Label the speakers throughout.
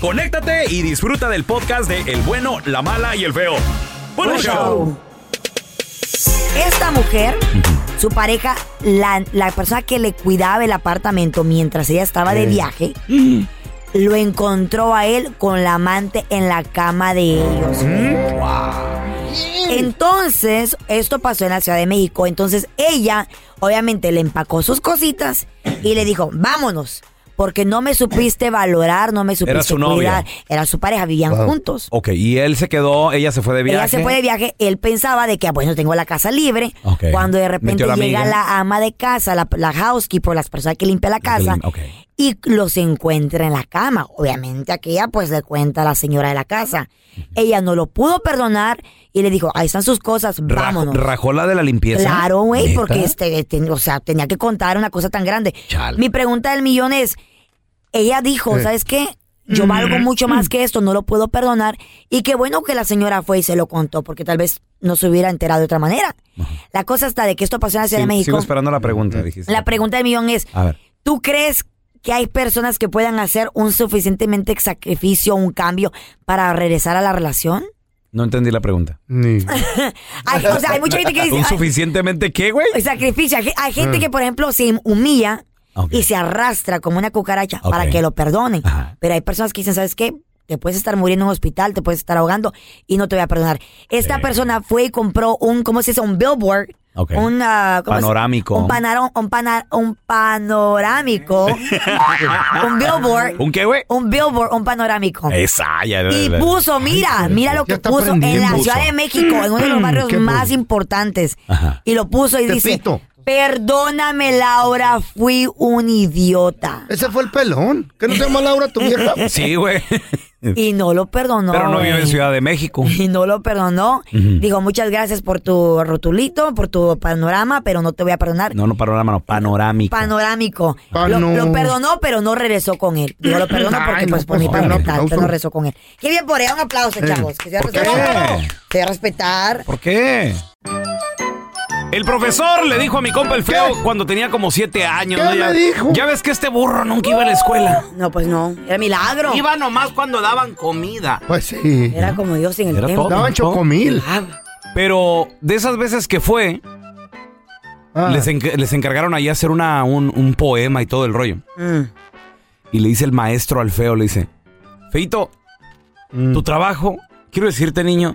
Speaker 1: conéctate y disfruta del podcast de El bueno, la mala y el feo. ¡Buen
Speaker 2: Buen
Speaker 1: show!
Speaker 2: show. Esta mujer, su pareja, la, la persona que le cuidaba el apartamento mientras ella estaba de viaje, lo encontró a él con la amante en la cama de ellos. Entonces, esto pasó en la Ciudad de México. Entonces, ella, obviamente, le empacó sus cositas y le dijo, vámonos. Porque no me supiste valorar, no me supiste
Speaker 1: su novio.
Speaker 2: cuidar. Era su pareja, vivían juntos.
Speaker 1: Ok, y él se quedó, ella se fue de viaje.
Speaker 2: Ella se fue de viaje, él pensaba de que, ah, bueno, tengo la casa libre.
Speaker 1: Ok.
Speaker 2: Cuando de repente
Speaker 1: la
Speaker 2: llega
Speaker 1: amiga.
Speaker 2: la ama de casa, la, la housekeeper, las personas que limpian la casa,
Speaker 1: lim- ok.
Speaker 2: Y los encuentra en la cama. Obviamente aquella pues le cuenta a la señora de la casa. Ella no lo pudo perdonar y le dijo, ahí están sus cosas,
Speaker 1: Raj-
Speaker 2: vámonos.
Speaker 1: ¿Rajó la de la limpieza?
Speaker 2: Claro, güey, porque este, o sea, tenía que contar una cosa tan grande.
Speaker 1: Chale.
Speaker 2: Mi pregunta del millón es, ella dijo, ¿sabes qué? Yo valgo mucho más que esto, no lo puedo perdonar. Y qué bueno que la señora fue y se lo contó, porque tal vez no se hubiera enterado de otra manera. La cosa está de que esto pasó en la Ciudad
Speaker 1: Sí,
Speaker 2: de México.
Speaker 1: Sigo esperando la pregunta, dijiste.
Speaker 2: La pregunta del millón es,
Speaker 1: A ver.
Speaker 2: ¿tú crees que hay personas que puedan hacer un suficientemente sacrificio, un cambio para regresar a la relación?
Speaker 1: No entendí la pregunta.
Speaker 2: Hay, o sea, hay mucha gente que dice,
Speaker 1: ¿Un
Speaker 2: "Ay,
Speaker 1: suficientemente qué, güey?
Speaker 2: sacrificio. Hay, gente que, por ejemplo, se humilla y se arrastra como una cucaracha para que lo perdonen.
Speaker 1: Ajá.
Speaker 2: Pero hay personas que dicen, ¿sabes qué? Te puedes estar muriendo en un hospital, te puedes estar ahogando y no te voy a perdonar. Esta persona fue y compró un, ¿cómo se dice? Un billboard.
Speaker 1: Ok.
Speaker 2: Un, ¿cómo se-
Speaker 1: Panorámico.
Speaker 2: Un, panaro- un, pana- un panorámico. un billboard.
Speaker 1: ¿Un qué, güey?
Speaker 2: Un billboard, un panorámico.
Speaker 1: Esa, ya.
Speaker 2: Y puso, mira, mira lo que puso en la Ciudad de México, en uno de los barrios
Speaker 3: ¿Qué
Speaker 2: más
Speaker 3: puso?
Speaker 2: importantes.
Speaker 1: Ajá.
Speaker 2: Y lo puso y dice. Perdóname Laura, fui un idiota.
Speaker 3: Ese fue el pelón. ¿Qué no se llama Laura, tu vieja?
Speaker 1: Sí, güey.
Speaker 2: Y no lo perdonó.
Speaker 1: Pero no vive en
Speaker 2: güey.
Speaker 1: Ciudad de México.
Speaker 2: Y no lo perdonó. Digo, muchas gracias por tu rotulito, por tu panorama, pero no te voy a perdonar.
Speaker 1: No, no, panorama, no, panorámico.
Speaker 2: Panorámico.
Speaker 3: Pano-
Speaker 2: Lo, lo perdonó, pero no regresó con él. Digo, lo perdonó porque
Speaker 3: Ay, no,
Speaker 2: pues por mi
Speaker 3: favor,
Speaker 2: parte no regresó con él. Qué bien por ella, un aplauso, chavos. Que. Se va a respetar.
Speaker 1: ¿Por qué? El profesor le dijo a mi compa el feo
Speaker 3: ¿Qué?
Speaker 1: cuando tenía como siete años.
Speaker 3: ¿Qué
Speaker 1: ¿no? Ya,
Speaker 3: le dijo?
Speaker 1: Ya ves que este burro nunca iba a la escuela.
Speaker 2: No, pues no. Era milagro.
Speaker 1: Iba nomás cuando daban comida.
Speaker 3: Pues sí.
Speaker 2: Era como Dios en el
Speaker 1: Era todo.
Speaker 3: Daban chocomil.
Speaker 1: Pero de esas veces que fue,
Speaker 3: Ah.
Speaker 1: les, enc- les encargaron ahí hacer una, un, un poema y todo el rollo.
Speaker 2: mm.
Speaker 1: Y le dice el maestro al feo, le dice, Feito,
Speaker 3: Mm.
Speaker 1: tu trabajo, quiero decirte, niño,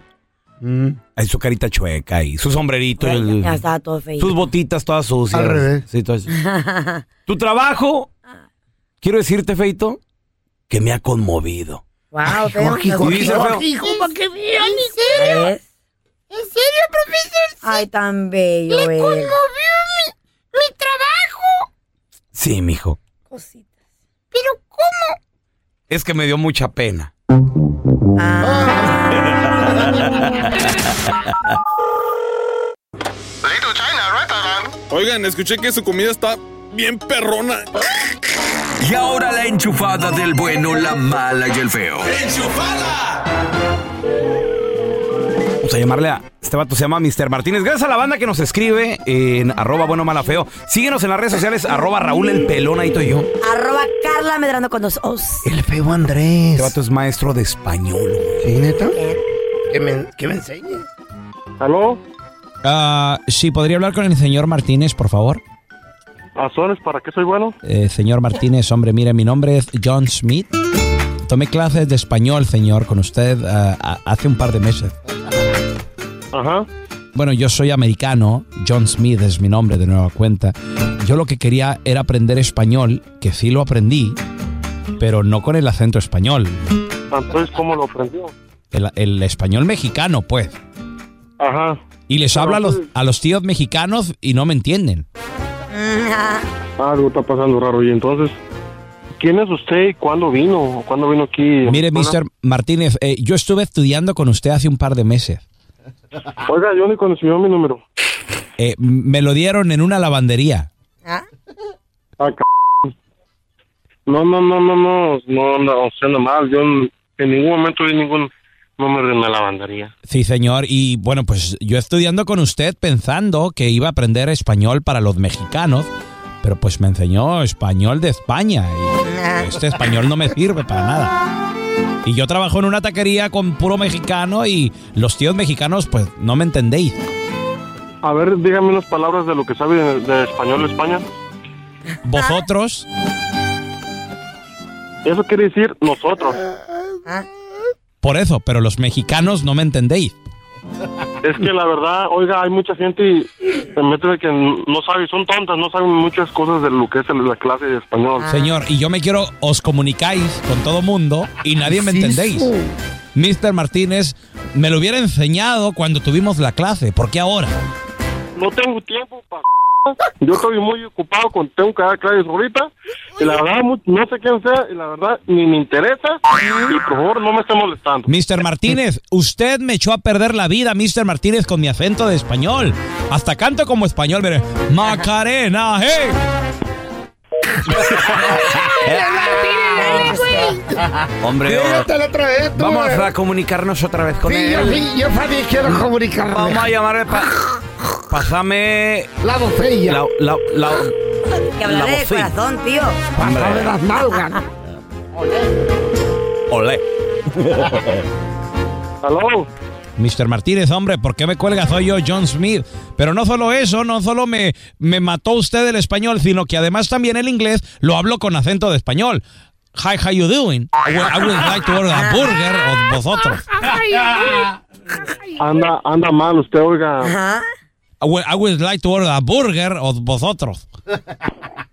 Speaker 3: Mm.
Speaker 1: hay su carita chueca y su sombrerito, el-
Speaker 2: Ya estaba todo feo.
Speaker 1: sus botitas todas sucias.
Speaker 3: Al revés.
Speaker 1: Sí, todo eso. tu trabajo,
Speaker 4: quiero decirte, Feito, que me ha conmovido.
Speaker 2: Wow, feo.
Speaker 4: hijo,
Speaker 2: ¿Nos
Speaker 4: hijo,
Speaker 3: para que vean.
Speaker 2: ¿Eh?
Speaker 5: ¿En serio, profesor?
Speaker 2: Ay, tan bello
Speaker 5: ¿Le conmovió mi, mi trabajo?
Speaker 4: Sí, mijo.
Speaker 2: Cositas.
Speaker 5: ¿Pero cómo?
Speaker 4: Es que me dio mucha pena.
Speaker 6: Oigan, escuché que su comida está bien perrona.
Speaker 7: Y ahora la enchufada del bueno, la mala y el feo.
Speaker 4: Vamos a llamarle a este vato, se llama Mr. Martínez. Gracias a la banda que nos escribe en arroba bueno mala feo. Síguenos en las redes sociales, arroba Raúl el pelón, ahí estoy yo.
Speaker 2: Arroba Carla Medrano con dos O's.
Speaker 3: El feo Andrés.
Speaker 4: Este vato es maestro de español.
Speaker 3: ¿Sí, neta? Que me, que me enseñes.
Speaker 8: ¿Aló?
Speaker 1: Ah, sí, ¿podría hablar con el señor Martínez, por favor?
Speaker 8: ¿Azones para qué soy bueno?
Speaker 1: Eh, señor Martínez, hombre, mire, mi nombre es John Smith. Tomé clases de español, señor, con usted ah, a- hace un par de meses.
Speaker 8: Ajá.
Speaker 1: Bueno, yo soy americano, John Smith es mi nombre de nueva cuenta. Yo lo que quería era aprender español, que sí lo aprendí, pero no con el acento español.
Speaker 8: Entonces, ¿cómo lo aprendió?
Speaker 1: El, el español mexicano, pues.
Speaker 8: Ajá.
Speaker 1: Y les hablo a los, a los tíos mexicanos y no me entienden.
Speaker 8: Algo está pasando raro. Y entonces, ¿quién es usted y cuándo vino? ¿Cuándo vino aquí?
Speaker 1: Mire. Mr. Martínez, eh, yo estuve estudiando con usted hace un par de meses.
Speaker 8: Oiga, yo ni consiguió mi número.
Speaker 1: Eh, me lo dieron en una lavandería.
Speaker 8: Ah, c... No, no, no, no, no, no, no, usted no mal. Yo en, en ningún momento vi ningún número en la lavandería.
Speaker 1: Sí, señor. Y bueno, pues yo estudiando con usted pensando que iba a aprender español para los mexicanos, pero pues me enseñó español de España y este español no me sirve para nada. Y yo trabajo en una taquería con puro mexicano y los tíos mexicanos pues no me entendéis.
Speaker 8: A ver, dígame unas palabras de lo que sabe de, de español de España.
Speaker 1: Vosotros,
Speaker 8: Eso quiere decir nosotros.
Speaker 1: Por eso, pero los mexicanos no me entendéis.
Speaker 8: Es que la verdad, oiga, hay mucha gente y se mete de que no sabe, son tontas, no saben muchas cosas de lo que es la clase de español.
Speaker 1: Señor, y yo me quiero, os comunicáis con todo mundo y nadie me entendéis. Mr. Martínez, me lo hubiera enseñado cuando tuvimos la clase, ¿por qué ahora?
Speaker 8: No tengo tiempo para... Yo estoy muy ocupado con tengo que dar clases ahorita y la verdad no sé quién sea y la verdad ni me interesa y por favor no me esté molestando.
Speaker 1: Mr. Martínez, usted me echó a perder la vida, Mr. Martínez, con mi acento de español. Hasta canto como español, mire. Macarena, hey.
Speaker 4: Hombre,
Speaker 3: Otra vez, tú,
Speaker 4: vamos a comunicarnos otra vez con
Speaker 3: Sí, yo,
Speaker 4: él.
Speaker 3: sí, yo también quiero comunicarme.
Speaker 4: Vamos a llamarle pa- Pásame
Speaker 3: La botella.
Speaker 4: la, la, la,
Speaker 2: Que hablaré
Speaker 4: La
Speaker 2: de corazón, tío.
Speaker 3: Pásame las nalgas.
Speaker 4: Olé.
Speaker 8: ¿Aló?
Speaker 1: Mr. Martínez, hombre, ¿por qué me cuelga? Soy yo, John Smith. Pero no solo eso, no solo me, me mató usted el español, sino que además también el inglés lo hablo con acento de español. Hi, how you doing? I would, I would like to order a burger o vosotros.
Speaker 8: Anda, anda mal usted, oiga.
Speaker 1: I would, I would like to order a burger o vosotros.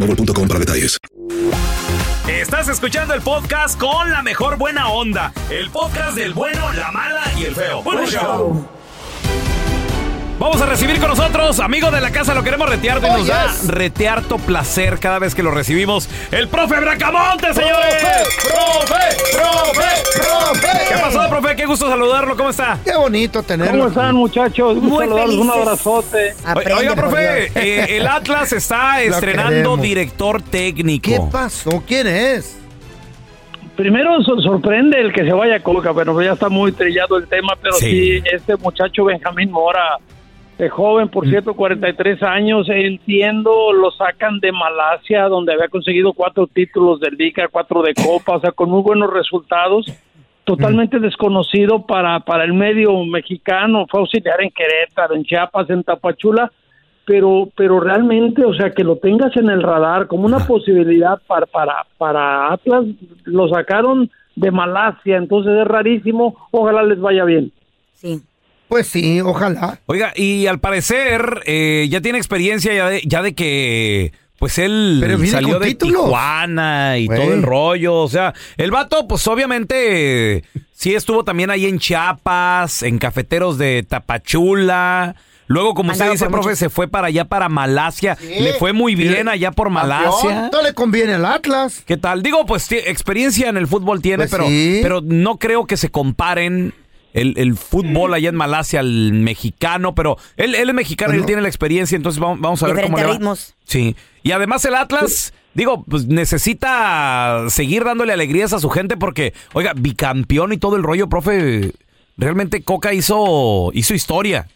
Speaker 9: boostmobile.com para detalles.
Speaker 1: Estás escuchando el podcast con la mejor buena onda. El podcast del bueno, la mala y el feo. Bueno, show. Vamos a recibir con nosotros, amigo de la casa, lo queremos retear,
Speaker 3: Oh,
Speaker 1: nos da retearto placer cada vez que lo recibimos. El profe Bracamonte, señores.
Speaker 3: ¡Profe! ¡Profe! ¡Profe!
Speaker 1: ¿Qué pasó, profe? Qué gusto saludarlo, ¿cómo está?
Speaker 3: Qué bonito tenerlo.
Speaker 10: ¿Cómo están, muchachos? Gusto
Speaker 2: Muy
Speaker 10: saludarlos, un abrazote.
Speaker 1: O- Oiga, profe, eh, el Atlas está estrenando director técnico.
Speaker 3: ¿Qué pasó? ¿Quién es?
Speaker 10: Primero so- sorprende el que se vaya a Coca, pero ya está muy trillado el tema, pero
Speaker 1: Sí.
Speaker 10: sí, este muchacho Benjamín Mora, joven, por cierto, 43 años, entiendo, lo sacan de Malasia, donde había conseguido cuatro títulos de Liga, cuatro de Copa, o sea, con muy buenos resultados, totalmente desconocido para, para el medio mexicano, fue auxiliar en Querétaro, en Chiapas, en Tapachula, pero pero realmente, o sea, que lo tengas en el radar como una posibilidad para, para, para Atlas, lo sacaron de Malasia, entonces es rarísimo, ojalá les vaya bien.
Speaker 2: Sí.
Speaker 3: Pues sí, ojalá.
Speaker 1: Oiga, y al parecer eh, ya tiene experiencia ya de, ya de que pues él
Speaker 3: Pero
Speaker 1: salió de
Speaker 3: títulos.
Speaker 1: Tijuana y todo el rollo. O sea, el vato, pues obviamente sí estuvo también ahí en Chiapas, en cafeteros de Tapachula. Luego, como usted dice, profe, se fue para allá, para Malasia.
Speaker 3: Sí.
Speaker 1: Le fue muy bien allá por Malasia.
Speaker 3: ¿Cuánto le conviene al Atlas?
Speaker 1: ¿Qué tal? Digo, pues experiencia en el fútbol tiene,
Speaker 3: Pues
Speaker 1: pero,
Speaker 3: sí.
Speaker 1: pero no creo que se comparen el, el fútbol allá en Malasia al mexicano, pero él, él es mexicano y él tiene la experiencia, entonces vamos, vamos a ver cómo
Speaker 2: Diferentes
Speaker 1: le va.
Speaker 2: ritmos.
Speaker 1: Sí. Y además el Atlas, digo, pues necesita seguir dándole alegrías a su gente porque, oiga, bicampeón y todo el rollo, profe, realmente Coca hizo, hizo historia.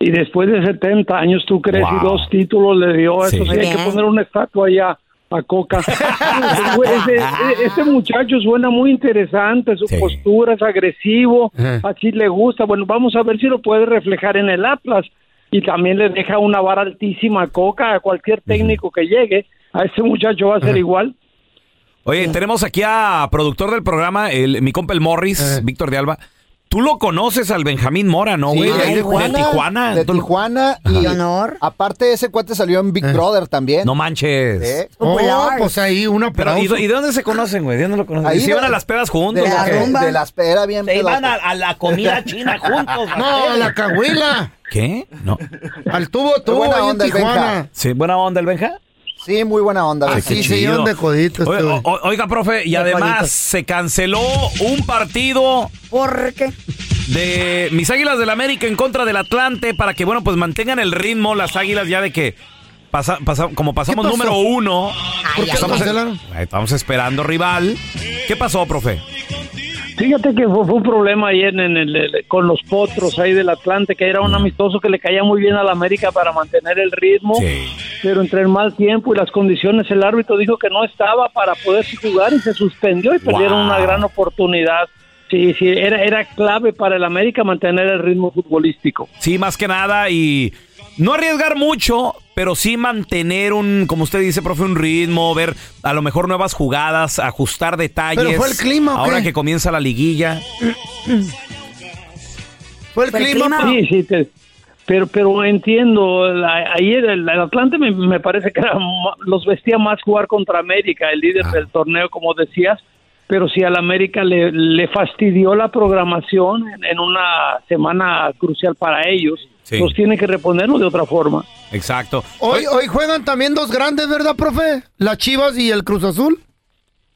Speaker 10: Y después de 70 años, ¿tú crees?
Speaker 1: Wow.
Speaker 10: Y dos títulos le dio,
Speaker 1: Sí.
Speaker 10: eso sí, hay que
Speaker 2: Bien.
Speaker 10: poner una estatua allá a Coca. Este muchacho suena muy interesante, su
Speaker 1: Sí.
Speaker 10: postura es agresivo,
Speaker 3: Ajá.
Speaker 10: así le gusta. Bueno, vamos a ver si lo puede reflejar en el Atlas. Y también le deja una vara altísima a Coca, a cualquier técnico que llegue. A este muchacho va a ser igual.
Speaker 1: Oye, tenemos aquí a productor del programa, el, mi compa el Morris. Víctor de Alba. Tú lo conoces al Benjamín Mora, ¿no,
Speaker 11: Sí,
Speaker 1: güey?
Speaker 11: de Tijuana.
Speaker 1: de Tijuana.
Speaker 11: De Tijuana. Y
Speaker 2: honor.
Speaker 11: aparte, ese cuate salió en Big Brother también.
Speaker 1: No manches.
Speaker 11: ¿Eh?
Speaker 3: Oh, pues ahí una
Speaker 1: Pero, ¿y, ¿y de dónde se conocen, güey? ¿De dónde lo conocen?
Speaker 11: Ahí
Speaker 1: ¿Y se iban a las pedas juntos?
Speaker 11: De,
Speaker 2: la rumba.
Speaker 11: de las era bien
Speaker 1: Se iban a, la comida china juntos.
Speaker 3: No, a la cahuila.
Speaker 1: ¿Qué? No.
Speaker 3: Al tubo, tubo
Speaker 11: buena
Speaker 3: en
Speaker 11: onda el
Speaker 3: Tijuana.
Speaker 11: Benja.
Speaker 1: Sí, buena onda el Benja.
Speaker 11: Sí, muy buena onda.
Speaker 1: Ay, qué
Speaker 3: Sí, llevan de coditos.
Speaker 1: Oiga, profe, y
Speaker 2: De
Speaker 1: además
Speaker 2: coditos.
Speaker 1: se canceló un partido
Speaker 2: ¿Por qué?
Speaker 1: de mis Águilas del América en contra del Atlante para que, bueno, pues mantengan el ritmo las Águilas ya de que pasa, pasa- como pasamos número uno.
Speaker 3: ¿Por qué
Speaker 1: estamos, esperando rival. ¿Qué pasó, profe?
Speaker 10: Fíjate que fue, fue un problema ahí en, el, el- con los potros ahí del Atlante, que era un amistoso que le caía muy bien a la América para mantener el ritmo.
Speaker 1: Sí.
Speaker 10: Pero entre el mal tiempo y las condiciones el árbitro dijo que no estaba para poder jugar y se suspendió y perdieron
Speaker 1: Wow.
Speaker 10: una gran oportunidad. Sí, sí, era, era clave para el América mantener el ritmo futbolístico.
Speaker 1: Sí, más que nada y no arriesgar mucho, pero sí mantener un, como usted dice, profe, un ritmo, ver a lo mejor nuevas jugadas, ajustar detalles.
Speaker 3: ¿Pero fue el clima o
Speaker 1: Ahora que comienza la liguilla.
Speaker 3: Fue el
Speaker 2: Fue el
Speaker 3: clima.
Speaker 10: Sí, sí, te- pero pero entiendo, la- ayer el, el Atlante me, me parece que era los vestía más jugar contra América, el líder del torneo, como decías, pero si al América le, le fastidió la programación en, en una semana crucial para ellos,
Speaker 1: Sí.
Speaker 10: pues tienen que reponerlo de otra forma.
Speaker 1: Exacto.
Speaker 3: Hoy, hoy juegan también dos grandes, ¿verdad, profe? Las Chivas y el Cruz Azul.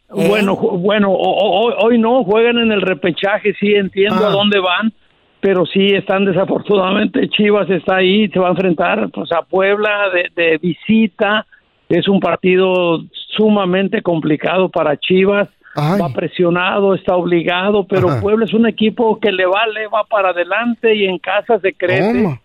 Speaker 10: Bueno, bueno, o- o- hoy, hoy no, juegan en el repechaje, sí entiendo
Speaker 3: Ah.
Speaker 10: a dónde van, pero sí están desafortunadamente, Chivas está ahí, se va a enfrentar pues a Puebla de, de visita, es un partido sumamente complicado para Chivas,
Speaker 3: Ay.
Speaker 10: va presionado, está obligado, pero
Speaker 3: Ajá.
Speaker 10: Puebla es un equipo que le vale, va para adelante y en casa se crece.
Speaker 3: ¿Cómo?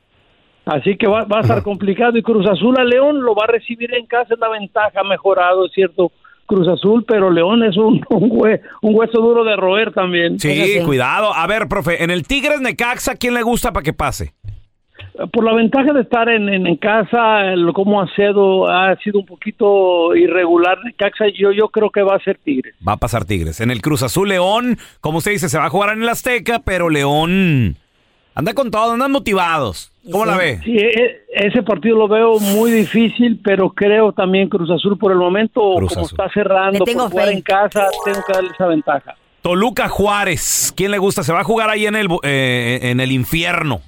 Speaker 10: Así que va, va a estar complicado y Cruz Azul a León lo va a recibir en casa, es la ventaja, mejorado, es cierto, Cruz Azul, pero León es un, un, hue- un hueso duro de roer también.
Speaker 1: Sí, cuidado. A ver, profe, en el Tigres Necaxa, ¿quién le gusta para que pase?
Speaker 10: Por la ventaja de estar en, en, en casa, el, como ha sido, ha sido un poquito irregular Necaxa, yo, yo creo que va a ser Tigres.
Speaker 1: Va a pasar Tigres. En el Cruz Azul León, como usted dice, se va a jugar en el Azteca, pero León anda con todo, andan motivados. ¿Cómo la ve?
Speaker 10: Sí, e- ese partido lo veo muy difícil, pero creo también Cruz Azul por el momento,
Speaker 1: Cruz
Speaker 10: como
Speaker 1: Azul.
Speaker 10: está cerrando,
Speaker 2: tengo
Speaker 10: por jugar
Speaker 2: fe.
Speaker 10: en casa, tengo que darle esa ventaja.
Speaker 1: Toluca Juárez, ¿quién le gusta? Se va a jugar ahí en el, eh, en el infierno.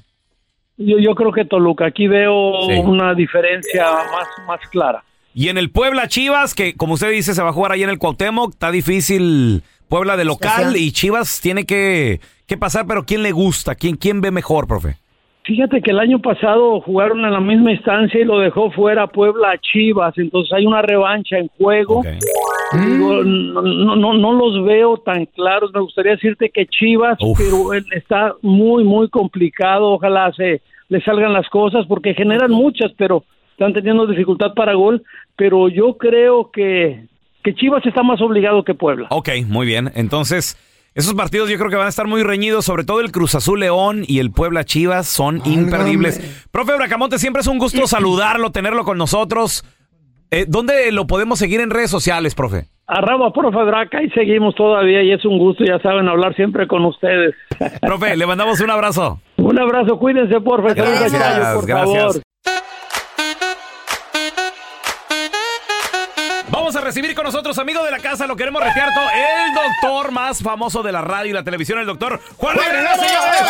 Speaker 10: Yo, yo creo que Toluca, aquí veo
Speaker 1: Sí.
Speaker 10: una diferencia más, más clara.
Speaker 1: Y en el Puebla Chivas, que como usted dice, se va a jugar ahí en el Cuauhtémoc, está difícil Puebla de local y Chivas tiene que, que pasar, pero ¿quién le gusta? ¿Quién, ¿Quién ve mejor, profe?
Speaker 10: Fíjate que el año pasado jugaron en la misma instancia y lo dejó fuera Puebla a Chivas, entonces hay una revancha en juego. Digo, no, no, no, no los veo tan claros. Me gustaría decirte que Chivas,
Speaker 1: Uf.
Speaker 10: pero él está muy, muy complicado. Ojalá se le salgan las cosas porque generan muchas, pero están teniendo dificultad para gol. Pero yo creo que, que Chivas está más obligado que Puebla.
Speaker 1: Ok, muy bien. Entonces, esos partidos yo creo que van a estar muy reñidos, sobre todo el Cruz Azul León y el Puebla Chivas son imperdibles. Profe Bracamonte, siempre es un gusto saludarlo, tenerlo con nosotros. Eh, ¿Dónde lo podemos seguir en redes sociales, profe?
Speaker 10: Arraba, profe Draca, y seguimos todavía y es un gusto, ya saben, hablar siempre con ustedes.
Speaker 1: Profe, le mandamos un abrazo.
Speaker 10: Un abrazo, cuídense, por favor.
Speaker 1: Gracias,
Speaker 10: por
Speaker 1: gracias.
Speaker 10: favor.
Speaker 1: Vamos a recibir con nosotros, amigo de la casa, lo queremos retear todo, el doctor más famoso de la radio y la televisión, el doctor Juan Reverendo, señores.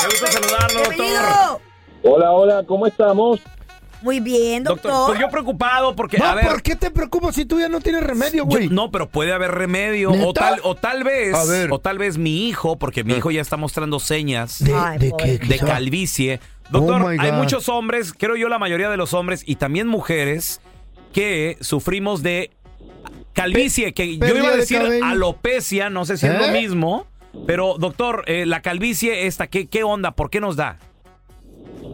Speaker 1: Qué gusto saludarlo, doctor.
Speaker 12: Hola, hola, ¿cómo estamos?
Speaker 2: Muy bien,
Speaker 1: Doctor,
Speaker 2: doctor.
Speaker 1: pues yo preocupado porque,
Speaker 3: No,
Speaker 1: a ver,
Speaker 3: ¿por qué te preocupas si tú ya no tienes remedio, güey?
Speaker 1: no, pero puede haber remedio o tal o tal vez,
Speaker 3: A ver.
Speaker 1: o tal vez mi hijo, porque mi hijo ya está mostrando señas
Speaker 3: ¿De,
Speaker 2: Ay,
Speaker 3: de
Speaker 2: pobre.
Speaker 3: qué?
Speaker 1: de calvicie. Doctor,
Speaker 3: Oh, my
Speaker 1: hay muchos hombres, creo yo la mayoría de los hombres y también mujeres que sufrimos de calvicie, que yo iba a
Speaker 3: de
Speaker 1: decir alopecia, no sé si es lo
Speaker 3: ¿Eh?
Speaker 1: mismo, pero doctor, eh, la calvicie esta, ¿qué, ¿qué onda? ¿Por qué nos da?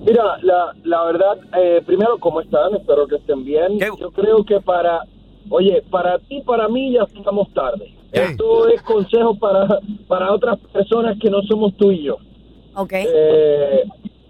Speaker 12: Mira, la, la verdad, eh, primero, ¿cómo están? Espero que estén bien.
Speaker 1: ¿Qué?
Speaker 12: Yo creo que para, oye, para ti, para mí ya estamos tarde. Esto es consejo para, para otras personas que no somos tú y yo.
Speaker 2: Ok.
Speaker 12: Eh,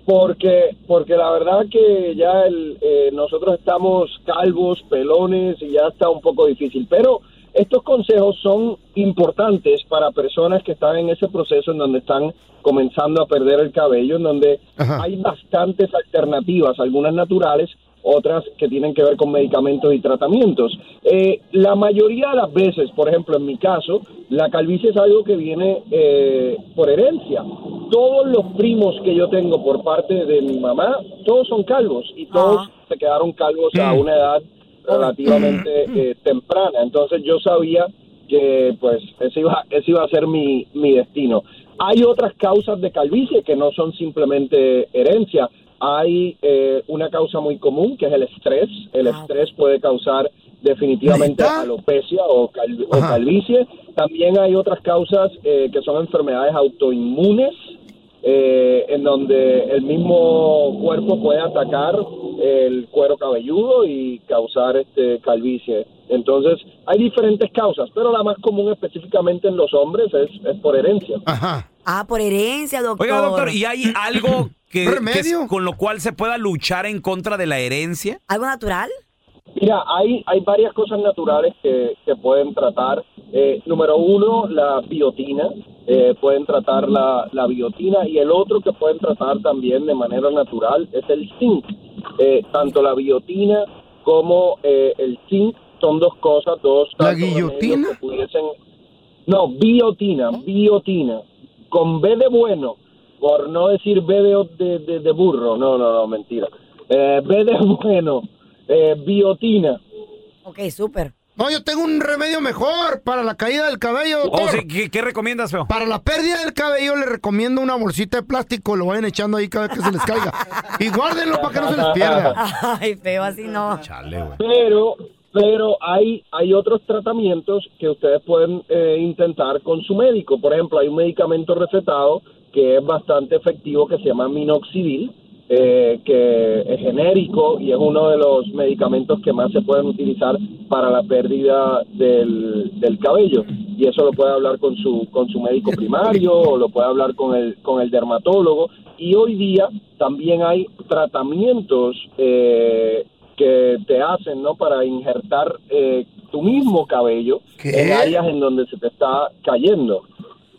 Speaker 12: porque porque la verdad que ya el, eh, nosotros estamos calvos, pelones y ya está un poco difícil. Pero estos consejos son importantes para personas que están en ese proceso en donde están comenzando a perder el cabello, en donde
Speaker 3: Ajá.
Speaker 12: hay bastantes alternativas, algunas naturales, otras que tienen que ver con medicamentos y tratamientos. Eh, la mayoría de las veces, por ejemplo, en mi caso, la calvicie es algo que viene eh, por herencia. Todos los primos que yo tengo por parte de mi mamá, todos son calvos y todos se quedaron calvos a una edad relativamente eh, temprana. Entonces yo sabía que pues ese iba, ese iba a ser mi, mi destino. Hay otras causas de calvicie que no son simplemente herencia. Hay eh, una causa muy común que es el estrés. El estrés puede causar definitivamente alopecia o, cal- o calvicie. También hay otras causas eh, que son enfermedades autoinmunes eh, en donde el mismo cuerpo puede atacar el cuero cabelludo y causar este calvicie. Entonces, hay diferentes causas, pero la más común específicamente en los hombres es, es por herencia.
Speaker 3: Ajá.
Speaker 2: Ah, por herencia, doctor.
Speaker 1: Oiga, doctor, ¿y hay algo que, que es-
Speaker 3: ¿Remedio?
Speaker 1: con lo cual se pueda luchar en contra de la herencia?
Speaker 2: ¿Algo natural?
Speaker 12: Mira, hay, hay varias cosas naturales que, que pueden tratar. Eh, número uno, la biotina. Eh, pueden tratar la, la biotina y el otro que pueden tratar también de manera natural es el zinc. Eh, tanto la biotina como eh, el zinc son dos cosas, dos
Speaker 3: ¿La
Speaker 12: tantos remedios
Speaker 3: guillotina?
Speaker 12: que pudiesen... No, biotina, biotina. Con B de bueno, por no decir B de, de, de- de burro. No, no, no, mentira. Eh, B de bueno, eh, biotina.
Speaker 2: Ok, súper.
Speaker 3: No, yo tengo un remedio mejor para la caída del cabello,
Speaker 1: Oh,
Speaker 3: doctor.
Speaker 1: sí, ¿qué, qué recomiendas, feo?
Speaker 3: Para la pérdida del cabello le recomiendo una bolsita de plástico, lo vayan echando ahí cada vez que se les caiga. Y guárdenlo para que no se les pierda.
Speaker 2: Ay, feo, así no.
Speaker 1: Chale, güey.
Speaker 12: Pero, pero hay, hay otros tratamientos que ustedes pueden eh, intentar con su médico. Por ejemplo, hay un medicamento recetado que es bastante efectivo que se llama minoxidil. eh, que es genérico y es uno de los medicamentos que más se pueden utilizar para la pérdida del, del cabello. Y eso lo puede hablar con su, con su médico primario o lo puede hablar con el, con el dermatólogo. Y hoy día también hay tratamientos eh, que te hacen ¿no? para injertar eh, tu mismo cabello en áreas en donde se te está cayendo.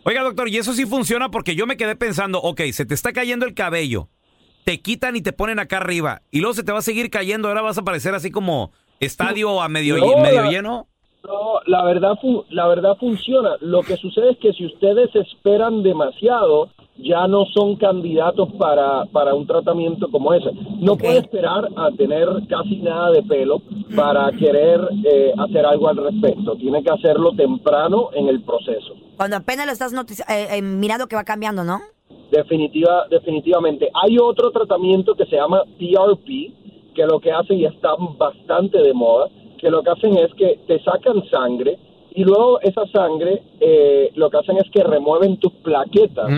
Speaker 1: Oiga, doctor, y eso sí funciona porque yo me quedé pensando, ok, se te está cayendo el cabello, te quitan y te ponen acá arriba, y luego se te va a seguir cayendo, ahora vas a parecer así como estadio a medio,
Speaker 12: No,
Speaker 1: medio
Speaker 12: la-
Speaker 1: lleno.
Speaker 12: No, la verdad, la verdad funciona. Lo que sucede es que si ustedes esperan demasiado, ya no son candidatos para, para un tratamiento como ese. No puede esperar a tener casi nada de pelo para querer eh, hacer algo al respecto. Tiene que hacerlo temprano en el proceso.
Speaker 2: Cuando apenas lo estás eh, eh, mirando que va cambiando, ¿no?
Speaker 12: Definitiva, definitivamente. Hay otro tratamiento que se llama PRP, que lo que hacen y está bastante de moda, que lo que hacen es que te sacan sangre y luego esa sangre eh, lo que hacen es que remueven tus plaquetas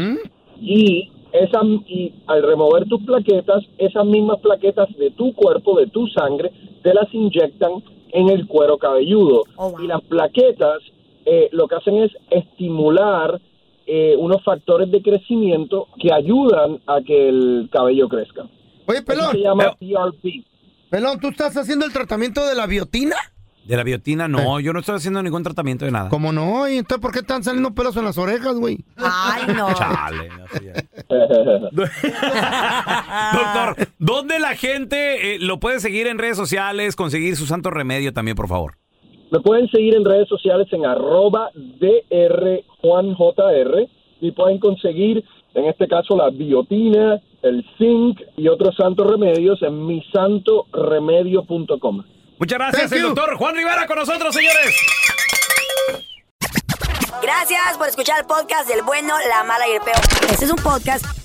Speaker 12: y esa y al remover tus plaquetas, esas mismas plaquetas de tu cuerpo, de tu sangre, te las inyectan en el cuero cabelludo. Y las plaquetas eh, lo que hacen es estimular eh, unos factores de crecimiento que ayudan a que el cabello crezca.
Speaker 3: Oye, pelón.
Speaker 12: se llama PRP.
Speaker 3: Pelón, ¿tú estás haciendo el tratamiento de la biotina?
Speaker 1: De la biotina, no, yo no estoy haciendo ningún tratamiento de nada.
Speaker 3: ¿Cómo no? ¿Y entonces por qué están saliendo pelos en las orejas, güey?
Speaker 2: Ay, no.
Speaker 1: Chale, así es. Doctor, ¿dónde la gente eh, lo puede seguir en redes sociales, conseguir su santo remedio también, por favor?
Speaker 12: Me pueden seguir en redes sociales en arroba drjuanjr y pueden conseguir, en este caso, la biotina, el zinc y otros santos remedios en misantoremedio.com.
Speaker 1: Muchas gracias, el doctor Juan Rivera con nosotros, señores.
Speaker 2: Gracias por escuchar el podcast del bueno, la mala y el peor. Este es un podcast